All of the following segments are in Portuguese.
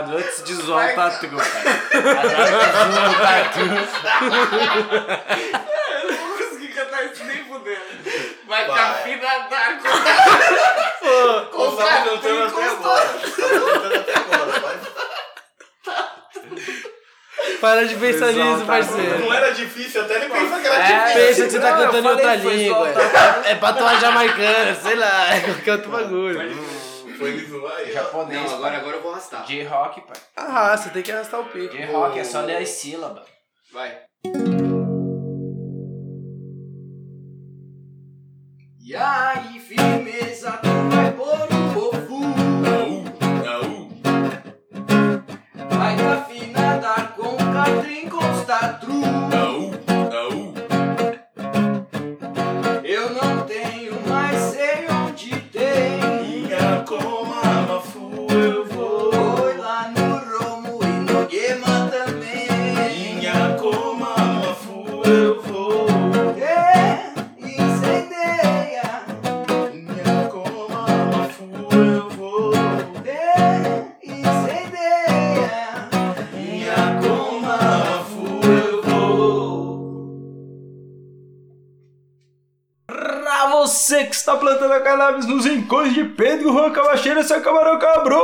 antes de zoar o tatu, cara. Agora que zoa o tatu. Eu não vou conseguir cantar isso nem fudendo. Vai. Você tá cantando até agora. Você tá cantando até agora, vai. Para de pensar Exato, nisso, tá parceiro. Não era difícil, até ele pensa que era É, difícil. Pensa que você tá Não, cantando em outra língua. só É patois jamaicana, sei lá, é qualquer outro bagulho. Foi ele zoar aí. Japonês. Não, agora, agora eu vou arrastar. J-Rock, pai. Ah, você tem que arrastar o pico. J-Rock é só ler as sílabas. Vai. Plantando a cannabis nos rincões de Pedro Juan Cabacheira, seu camarão cabrão!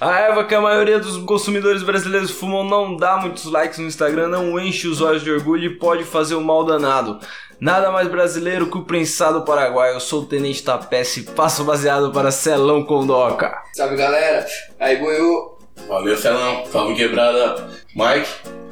A erva que a maioria dos consumidores brasileiros fumam não dá muitos likes no Instagram, não enche os olhos de orgulho e pode fazer um mal danado. Nada mais brasileiro que o prensado paraguaio. Eu sou o Tenente Tapece e passo baseado para Celão Condoca. Salve galera, aí boiô. Valeu, Celão. Salve quebrada. Mike.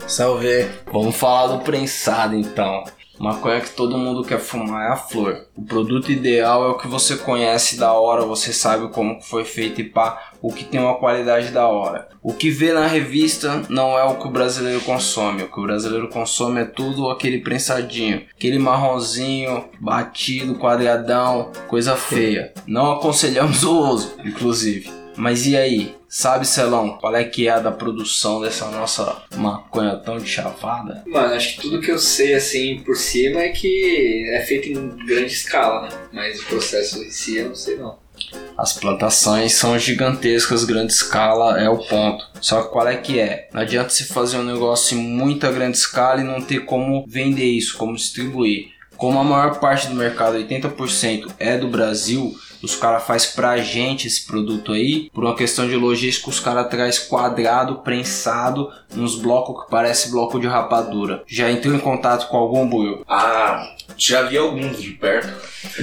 Salve. Vamos falar do prensado então. Maconha que todo mundo quer fumar é a flor. O produto ideal é o que você conhece da hora, você sabe como foi feito e pá, o que tem uma qualidade da hora. O que vê na revista não é o que o brasileiro consome. O que o brasileiro consome é tudo aquele prensadinho, aquele marronzinho, batido, quadradão, coisa feia. Não aconselhamos o uso, inclusive. Mas e aí? Sabe, Celão, qual é que é a da produção dessa nossa maconha tão de chavada? Mano, acho que tudo que eu sei assim por cima é que é feito em grande escala, né? Mas o processo em si eu não sei não. As plantações são gigantescas, grande escala é o ponto. Só que qual é que é? Não adianta se fazer um negócio em muita grande escala e não ter como vender isso, como distribuir. Como a maior parte do mercado, 80% é do Brasil, os caras faz pra gente esse produto aí, por uma questão de logística, os caras traz quadrado, prensado, nos blocos que parece bloco de rapadura. Já entrou em contato com algum buio? Ah, já vi alguns de perto.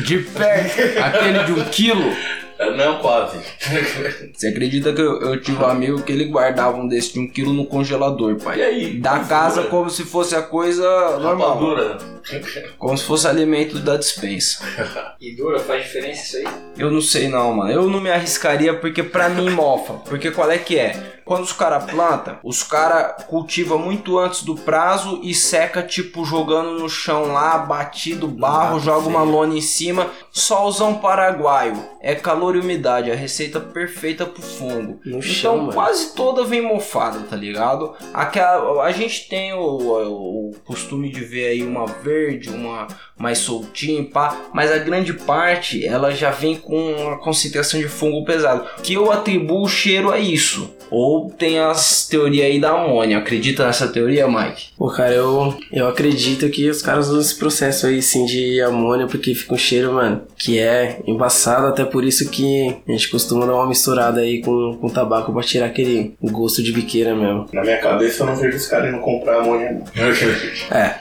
De perto, aquele de um quilo. Não, quase. Você acredita que eu, eu tive um amigo que ele guardava um desse de um quilo no congelador, pai? E aí? Da casa como se fosse a coisa normal. Rapadura. Como se fosse alimento da dispensa. E dura, faz diferença isso aí? Eu não sei não, mano. Eu não me arriscaria porque pra mim mofa. Porque qual é que é? Quando os caras plantam, os caras cultivam muito antes do prazo e seca, tipo, jogando no chão lá, batido barro, joga uma lona em cima. Solzão paraguaio. É calor e umidade, a receita perfeita pro fungo. No então chão, mano. quase toda vem mofada, tá ligado? Aquela, a gente tem o, o- o costume de ver aí uma verde, uma mais soltinha, pá, mas a grande parte ela já vem com uma concentração de fungo pesado. Que eu atribuo o cheiro a isso. Ou tem as teorias aí da amônia. Acredita nessa teoria, Mike? Pô, cara, eu, eu acredito que os caras usam esse processo aí, sim, de amônia, porque fica um cheiro, mano, que é embaçado, até por isso que a gente costuma dar uma misturada aí com, com tabaco pra tirar aquele gosto de biqueira mesmo. Na minha cabeça eu não vejo os caras indo comprar amanhã. não. É,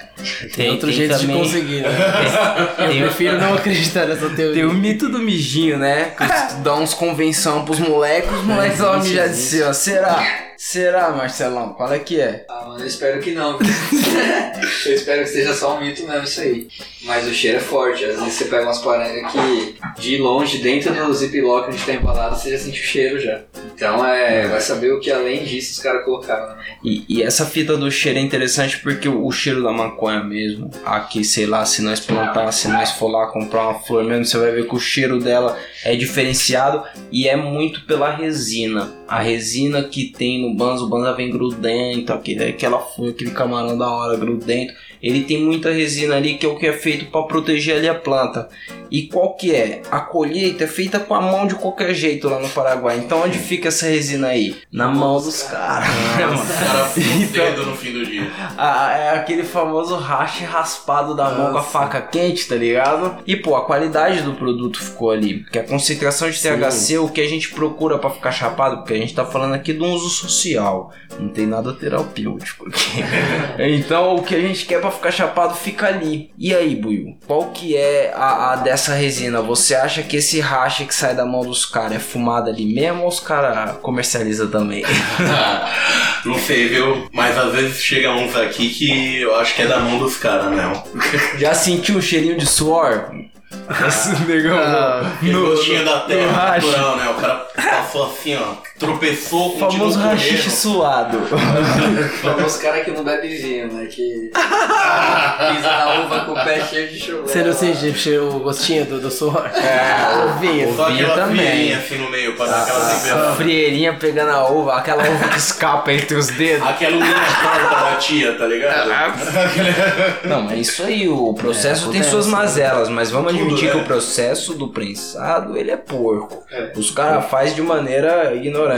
tem, outro jeito de conseguir, né? Eu Tem, prefiro não acreditar nessa teoria. tem o mito do mijinho, né? Que dá uns convenção pros moleques, os moleques vão mijar de si, ó. Será? Será, Marcelão? Qual é que é? Ah, mano, eu espero que não. eu espero que seja só um mito mesmo isso aí. Mas o cheiro é forte. Às vezes você pega umas parangas que de longe, dentro do ziplock onde tá embalado, você já sente o cheiro já. Então é. Vai saber o que além disso os caras colocaram, né? E, e essa fita do cheiro é interessante porque o, o cheiro da maconha mesmo, aqui, sei lá, se nós plantar, se nós for lá comprar uma flor mesmo, você vai ver que o cheiro dela é diferenciado e é muito pela resina. A resina que tem no banzo, o banzo vem grudento, aquele, aquela aquele camarão da hora grudento. Ele tem muita resina ali que é o que é feito para proteger ali a planta. E qual que é? A colheita é feita com a mão de qualquer jeito lá no Paraguai. Então onde fica essa resina aí? Na mão dos caras. Cara Então- no fim do dia. Ah, é aquele famoso rache raspado da mão com a Nossa. faca quente, tá ligado? E pô, a qualidade do produto ficou ali. Porque a concentração de Sim. THC, o que a gente procura pra ficar chapado, porque a gente tá falando aqui de um uso social, não tem nada terapêutico aqui. então o que a gente quer pra ficar chapado fica ali. E aí, Buiu? Qual que é a, a dessa resina? Você acha que esse rache que sai da mão dos caras é fumado ali mesmo ou os caras comercializam também? Não sei, viu? Mas às vezes chega uns aqui que eu acho que é da mão dos caras, não. Já sentiu um cheirinho de suor? Esse negão. Aquele No- gostinho da no terra natural, né? O cara passou assim, ó, tropeçou, O famoso continuou rachixe suado. Como os caras que não bebem vinho, né? Que pisa na uva com o pé cheio de chulé. Você não sente o gostinho do, do suor? É, o vinho. Só vinho aquela também. frieirinha assim no meio pra dar aquela A temperatura. frieirinha pegando a uva, aquela uva que escapa entre os dedos. Aquela unha torta da tia, tá ligado? Não, mas isso aí, o processo É, tem suas né? mazelas, mas vamos Tudo, admitir que né? o processo do prensado, ele é porco. É. Os caras fazem de maneira ignorante.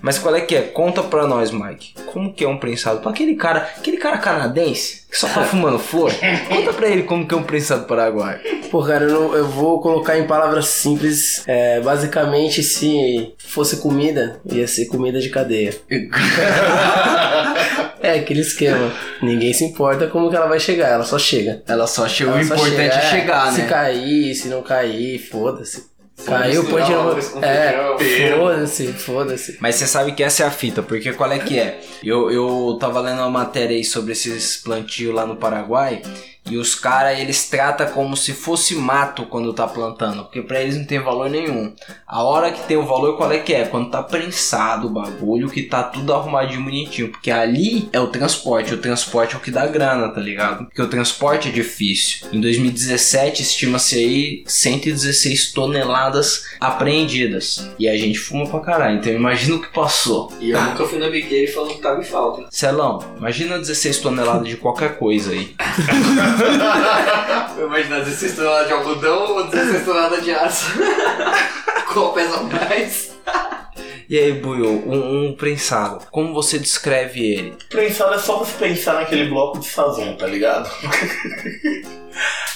Mas qual é que é? Conta pra nós, Mike. Como que é um prensado? Pra aquele cara, aquele cara canadense que só tá fumando flor, conta pra ele como que é um prensado paraguaio. Pô, cara, eu, não- eu vou colocar em palavras simples. É, basicamente, se fosse comida, ia ser comida de cadeia. é, aquele esquema. Ninguém se importa como que ela vai chegar, ela só chega. Ela só chegou, o Ela só importante chega, é chegar, Se né? cair, se não cair, foda-se. Caiu, Foda-se, põe de novo. É, foda-se, foda-se. Mas você sabe que essa é a fita, porque qual é que é? Eu, eu tava lendo uma matéria aí sobre esses plantios lá no Paraguai e os caras eles tratam como se fosse mato quando tá plantando, porque pra eles não tem valor nenhum. A hora que tem o valor, qual é que é? Quando tá prensado o bagulho, que tá tudo arrumadinho bonitinho, porque ali é o transporte, o transporte é o que dá grana, tá ligado? Porque o transporte é difícil. Em 2017 estima-se aí 116 toneladas apreendidas. E a gente fuma pra caralho, então imagina o que passou. E eu nunca fui na biqueira e falou que tava em falta. Celão, imagina 16 toneladas de qualquer coisa aí. Eu imaginar 16 toneladas de algodão ou 16 toneladas de aço. Qual pesa mais? E aí, Buiu, um, um prensado, como você descreve ele? Prensado é só você pensar naquele bloco de sazon, tá ligado?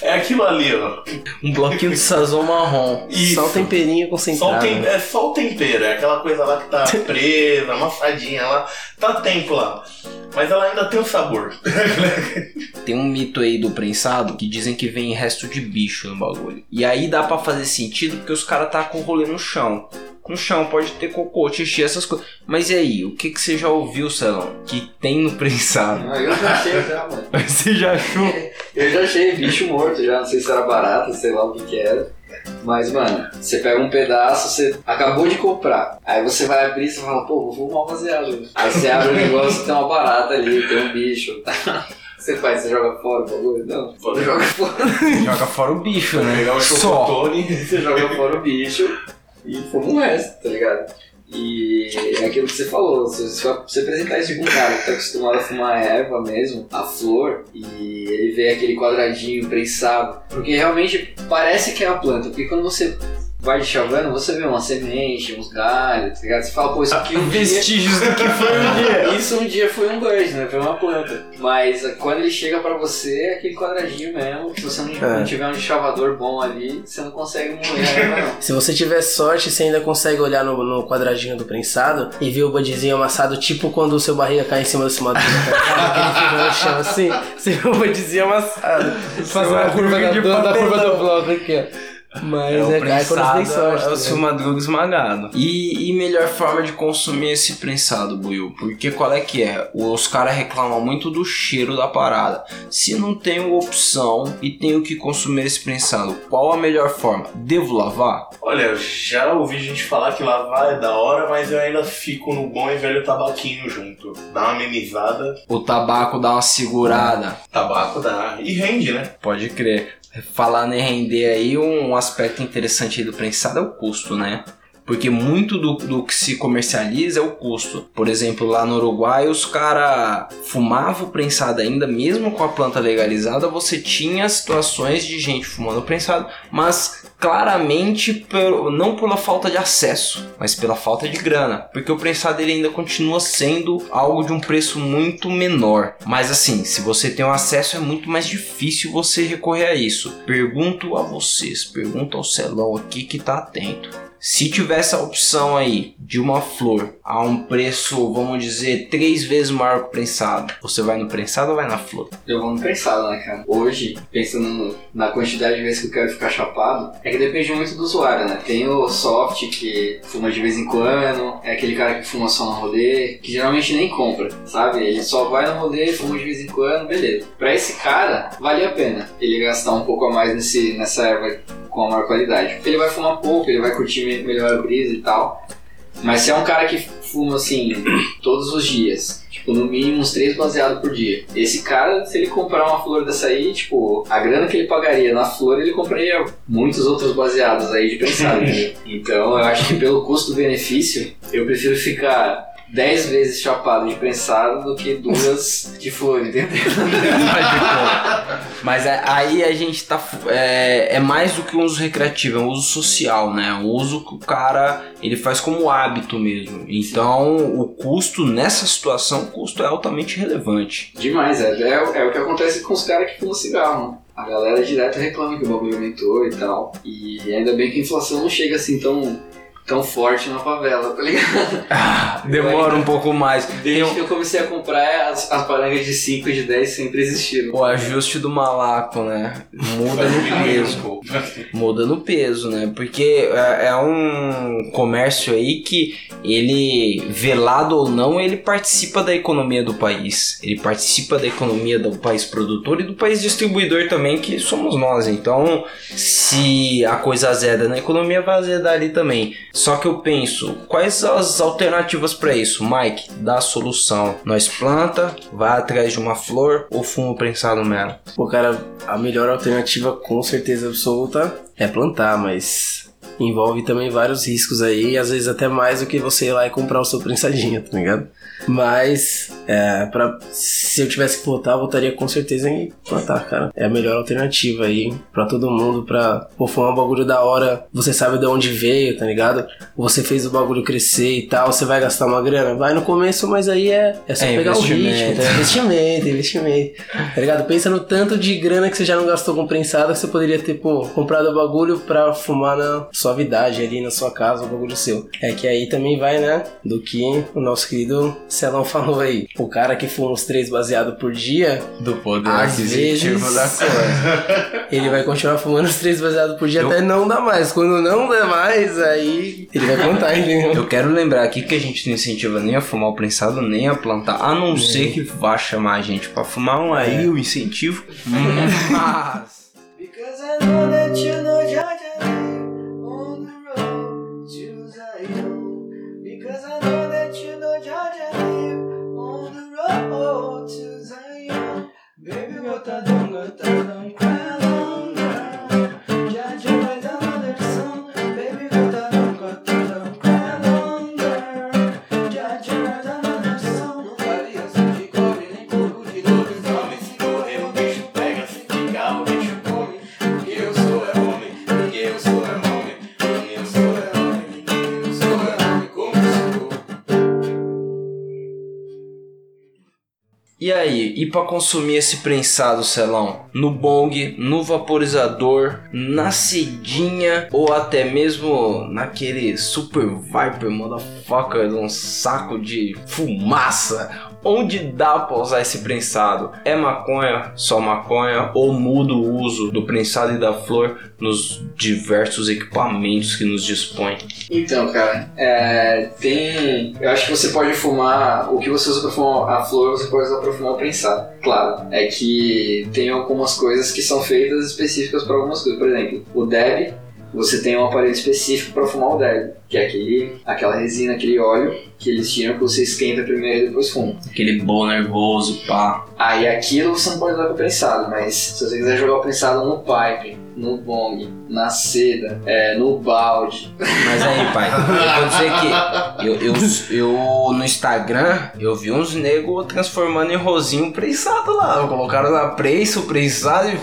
É aquilo ali, ó. Um bloquinho de sazon marrom. Isso. Só o temperinho Só o concentrado. tem- é só o tempero, é aquela coisa lá que tá presa, amassadinha lá. Tá tempo lá. Mas ela ainda tem o sabor. Tem um mito aí do prensado que dizem que vem resto de bicho no bagulho. E aí dá pra fazer sentido porque os caras tá com o rolê no chão. No chão pode ter cocô, xixi, essas coisas. Mas e aí, o que, que você já ouviu, Celão, que tem no prensado? Ah, Eu já achei já, mano. Você já achou? Eu já achei bicho morto já, não sei se era barata, sei lá o que que era. Mas, mano, você pega um pedaço, você acabou de comprar. Aí você vai abrir e você fala, pô, vou fumar um baseado. Aí você abre o negócio, tem uma barata ali, tem um bicho. Você faz, você joga fora o bagulho? Não, você joga fora. Joga fora o bicho, né? Pegar chocotone. Você joga fora o bicho e fuma o resto, tá ligado? E é aquilo que você falou, se você apresentar isso pra um cara que tá acostumado a fumar erva mesmo, a flor, e ele vê aquele quadradinho prensado, porque realmente parece que é a planta, porque quando você vai chavando, você vê uma semente, uns galhos, tá ligado? Você fala, pô, isso aqui um dia... Vestígios do que foi um dia. Isso um dia foi um bud, né? Foi uma planta. Mas uh, quando ele chega pra você, é aquele quadradinho mesmo. Se você não, É. não tiver um chavador bom ali, você não consegue moer a erva, não. Se você tiver sorte, você ainda consegue olhar no, no quadradinho do prensado e ver o budzinho amassado, tipo quando o seu barriga cai em cima do cima do que ele fica no chão assim, você vê o budzinho amassado. Fazer uma curva da, de da, da curva do bloco aqui, ó. Mas É, o é, tem prensado sorte. é o tá seu madruga esmagado. E, e melhor forma de consumir esse prensado, Buiu? Porque qual é que é? Os caras reclamam muito do cheiro da parada. Se não tenho opção e tenho que consumir esse prensado, qual a melhor forma? Devo lavar? Olha, eu já ouvi gente falar que lavar é da hora, mas eu ainda fico no bom e velho tabaquinho junto. Dá uma amenizada, O tabaco dá uma segurada. tabaco dá. E rende, né? Pode crer. Falando em render aí, um aspecto interessante do prensado é o custo, né? Porque muito do, do que se comercializa é o custo. Por exemplo, lá no Uruguai, os caras fumavam prensado ainda, mesmo com a planta legalizada, você tinha situações de gente fumando prensado, mas claramente não pela falta de acesso, mas pela falta de grana. Porque o prensado ele ainda continua sendo algo de um preço muito menor. Mas assim, se você tem um acesso, é muito mais difícil você recorrer a isso. Pergunto a vocês, pergunto ao Celão aqui que tá atento. Se tivesse a opção aí de uma flor a um preço, vamos dizer, três vezes maior que o prensado, você vai no prensado ou vai na flor? Eu vou no prensado, né, cara? Hoje, pensando na quantidade de vezes que eu quero ficar chapado, é que depende muito do usuário, né? Tem o soft que fuma de vez em quando, é aquele cara que fuma só no rolê, que geralmente nem compra, sabe? Ele só vai no rolê, fuma de vez em quando, beleza. Pra esse cara, vale a pena ele gastar um pouco a mais nesse, nessa erva com a maior qualidade. Ele vai fumar pouco, ele vai curtir me- melhor a brisa e tal. Mas se é um cara que fuma assim todos os dias, tipo, no mínimo uns três baseados por dia. Esse cara, se ele comprar uma flor dessa aí, tipo, a grana que ele pagaria na flor, ele compraria muitos outros baseados aí de prensado. né? Então eu acho que pelo custo-benefício, eu prefiro ficar 10 vezes chapado de prensado do que duas de flor, entendeu? Mas é- aí a gente tá. É, é mais do que um uso recreativo, é um uso social, né? Um uso que o cara ele faz como hábito mesmo. Então o custo nessa situação, o custo é altamente relevante. Demais, é, é, é o que acontece com os caras que fumam cigarro, né? A galera direto reclama que o bagulho aumentou e tal. E ainda bem que a inflação não chega assim tão, tão forte na favela, tá ligado? Ah, demora um pouco mais. Desde o- que eu comecei a comprar, as, as parangas de 5 e de 10 sempre existiram. o ajuste do malaco, né? Muda no peso. muda no peso, né? Porque é, é um comércio aí que ele, velado ou não, ele participa da economia do país. Ele participa da economia do país produtor e do país distribuidor também, que somos nós. Então, se a coisa azeda na economia, vai azedar ali também. Só que eu penso, quais as alternativas para isso? Mike, dá a solução. Nós planta, vai atrás de uma flor ou fumo prensado mesmo? Pô, cara, a melhor alternativa com certeza absoluta é plantar, mas envolve também vários riscos aí, às vezes até mais do que você ir lá e comprar o seu prensadinho, tá ligado? Mas, é, pra, se eu tivesse que votar, eu votaria com certeza em plantar, cara. É a melhor alternativa aí pra todo mundo, pra pô, fumar um bagulho da hora, você sabe de onde veio, tá ligado? Você fez o bagulho crescer e tal, você vai gastar uma grana? Vai no começo, mas aí é, é só É pegar o ritmo, tá? investimento, investimento. Tá ligado? Pensa no tanto de grana que você já não gastou com prensado que você poderia ter, pô, comprado o bagulho pra fumar na suavidade ali na sua casa, o bagulho seu. É que aí também vai, né? Do que o nosso querido Celão falou aí. O cara que fuma uns três baseados por dia, Do poder Às aquisitivo vezes- da coisa. ele vai continuar fumando os três baseados por dia Eu- até não dar mais. Quando não der mais, aí ele vai contar, entendeu? Eu quero lembrar aqui que a gente não incentiva nem a fumar o prensado, nem a plantar, a não ser que vá chamar a gente pra fumar um aí, o incentivo. Mas. Because I know that you know たどんぐたど aí, e pra consumir esse prensado, Celão? No bong, no vaporizador, na cedinha ou até mesmo naquele super viper motherfucker um saco de fumaça? Onde dá pra usar esse prensado? É maconha, só maconha, ou muda o uso do prensado e da flor nos diversos equipamentos que nos dispõe? Então, cara, é, tem. Eu acho que você pode fumar. O que você usa pra fumar a flor, você pode usar pra fumar o prensado. Claro, é que tem algumas coisas que são feitas específicas pra algumas coisas. Por exemplo, o Deb, você tem um aparelho específico pra fumar o Deb, que é aquele, aquela resina, aquele óleo que eles tiram que você esquenta primeiro e depois fuma. Aquele bom nervoso, pá. Aí aquilo você não pode usar com prensado, mas se você quiser jogar o prensado no pipe, no bong, na seda, é, no balde. Mas aí, pai, eu vou dizer que eu, eu, eu no Instagram eu vi uns negros transformando em rosinho prensado lá. Colocaram na prensa o prensado e.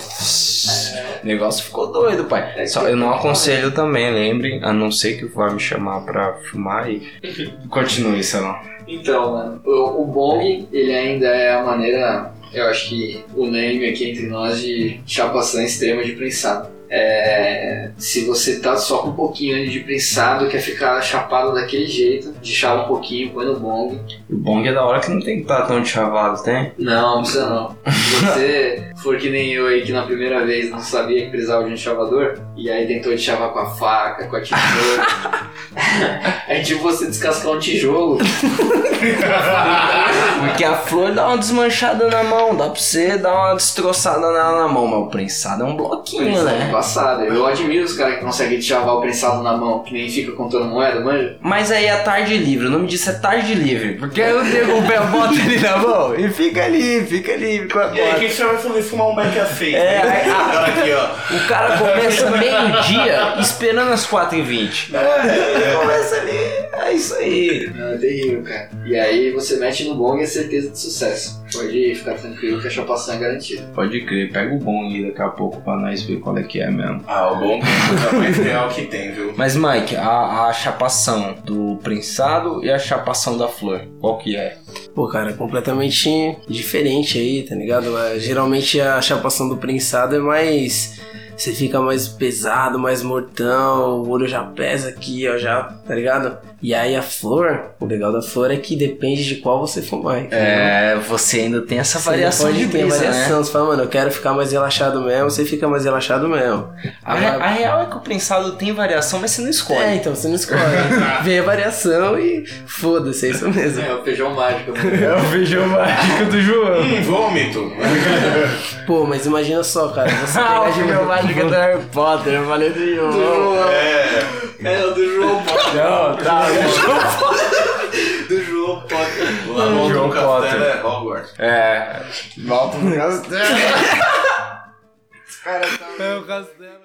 O negócio ficou doido, pai. É Só, que- eu não aconselho também, lembre, a não ser que vai me chamar pra filmar e. Continue, sei lá. Então, mano, o, o bong, ele ainda é a maneira, eu acho que unânime aqui entre nós de chapação extrema de prensado. É, se você tá só com um pouquinho de prensado, quer ficar chapado daquele jeito, de chava um pouquinho, põe no bong. O bong é da hora que não tem que estar tão chavado, tem? Não, não precisa não. Se você for que nem eu aí que na primeira vez não sabia que precisava de um chavador, e aí tentou de chavar com a faca, com a tesoura. é tipo você descascar um tijolo. Porque a flor dá uma desmanchada na mão, dá pra você dar uma destroçada nela na mão, mas o prensado é um bloquinho, Prensado né? Passado. Eu admiro os caras que conseguem chavar o prensado na mão, que nem fica contando moeda, manja? Mas aí é tarde livre, o nome disso é tarde livre. Porque aí o nego bota ali na mão e fica ali, fica ali com a E aí, o que você vai fazer? Fumar um a seis? É, né? aí- Agora aqui, ó. O cara começa meio-dia esperando as 4h20. É. É isso aí. Não, é terrível, cara. E aí você mete no bong e é certeza de sucesso. Pode ficar tranquilo que a chapação é garantida. Pode crer, pega o bom aí daqui a pouco pra nós ver qual é que é mesmo. Ah, o bom é o mais real que tem, viu? Mas Mike, a, a chapação do prensado e a chapação da flor, qual que é? Pô, cara, é completamente diferente aí, tá ligado? Geralmente a chapação do prensado é mais. Você fica mais pesado, mais mortão, o olho já pesa aqui, ó, já, tá ligado? E aí a flor, o legal da flor é que depende de qual você fumar. entendeu? É, você ainda tem essa Você variação pode de ter brisa, né? variação. Você fala, mano, eu quero ficar mais relaxado mesmo, você fica mais relaxado mesmo. A, re- a real é que o prensado tem variação, mas você não escolhe. É, então você não escolhe. Vê a variação e foda-se, é isso mesmo. É, o feijão mágico. É o feijão mágico do João. Hum, vômito. Pô, mas imagina só, cara, você Ah, pegar o de mágico do Harry Potter, eu falei do Do João. João. É. É, o do João Potter. Não, tá. Do João Potter. Lá no João Potter. castelo é Hogwarts. É. Volta no castelo. É o castelo.